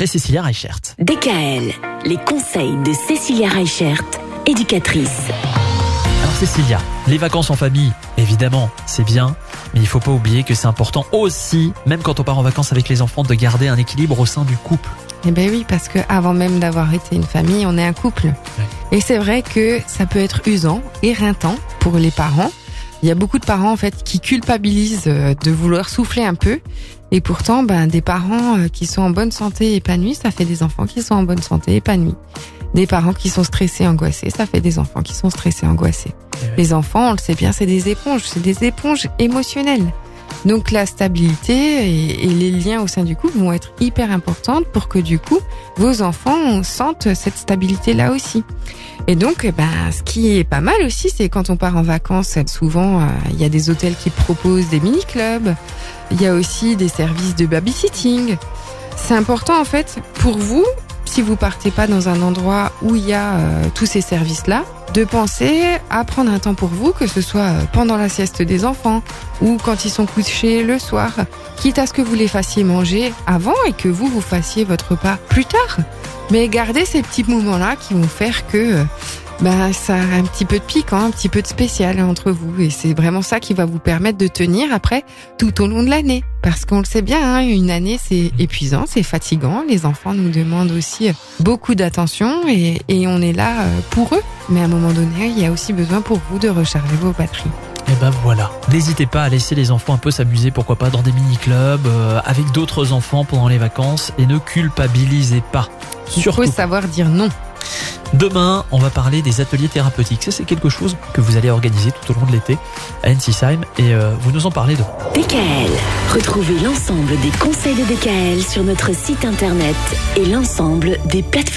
après Cécilia Reichert. DKL, les conseils de Cécilia Reichert, éducatrice. Alors Cécilia, les vacances en famille, évidemment, c'est bien, mais il faut pas oublier que c'est important aussi, même quand on part en vacances avec les enfants, de garder un équilibre au sein du couple. Eh ben oui, parce que avant même d'avoir été une famille, on est un couple. Et c'est vrai que ça peut être usant, éreintant pour les parents. Il y a beaucoup de parents en fait qui culpabilisent euh, de vouloir souffler un peu. Et pourtant, ben, des parents euh, qui sont en bonne santé épanouis, ça fait des enfants qui sont en bonne santé épanouis. Des parents qui sont stressés, angoissés, ça fait des enfants qui sont stressés, angoissés. Les enfants, on le sait bien, c'est des éponges, c'est des éponges émotionnelles. Donc la stabilité et, les liens au sein du couple vont être hyper importantes pour que du coup vos enfants sentent cette stabilité là aussi. Et donc, eh ben, ce qui est pas mal aussi, c'est quand on part en vacances, souvent il euh, y a des hôtels qui proposent des mini clubs. Il y a aussi des services de babysitting. C'est important en fait pour vous si vous partez pas dans un endroit où il y a euh, tous ces services-là, de penser à prendre un temps pour vous, que ce soit euh, pendant la sieste des enfants ou quand ils sont couchés le soir, quitte à ce que vous les fassiez manger avant et que vous, vous fassiez votre repas plus tard. Mais gardez ces petits moments-là qui vont faire que euh, bah, ça a un petit peu de piquant, un petit peu de spécial entre vous. Et c'est vraiment ça qui va vous permettre de tenir après tout au long de l'année. Parce qu'on le sait bien, hein, une année c'est épuisant, c'est fatigant. Les enfants nous demandent aussi beaucoup d'attention et, et on est là euh, pour eux. Mais à un moment donné, il y a aussi besoin pour vous de recharger vos batteries. Et ben voilà, n'hésitez pas à laisser les enfants un peu s'amuser, pourquoi pas dans des mini-clubs, euh, avec d'autres enfants pendant les vacances, et ne culpabilisez pas. Il faut savoir dire non. Demain, on va parler des ateliers thérapeutiques. Ça, c'est quelque chose que vous allez organiser tout au long de l'été à Ensisheim et euh, vous nous en parlez de. DKL. Retrouvez l'ensemble des conseils de DKL sur notre site internet et l'ensemble des plateformes.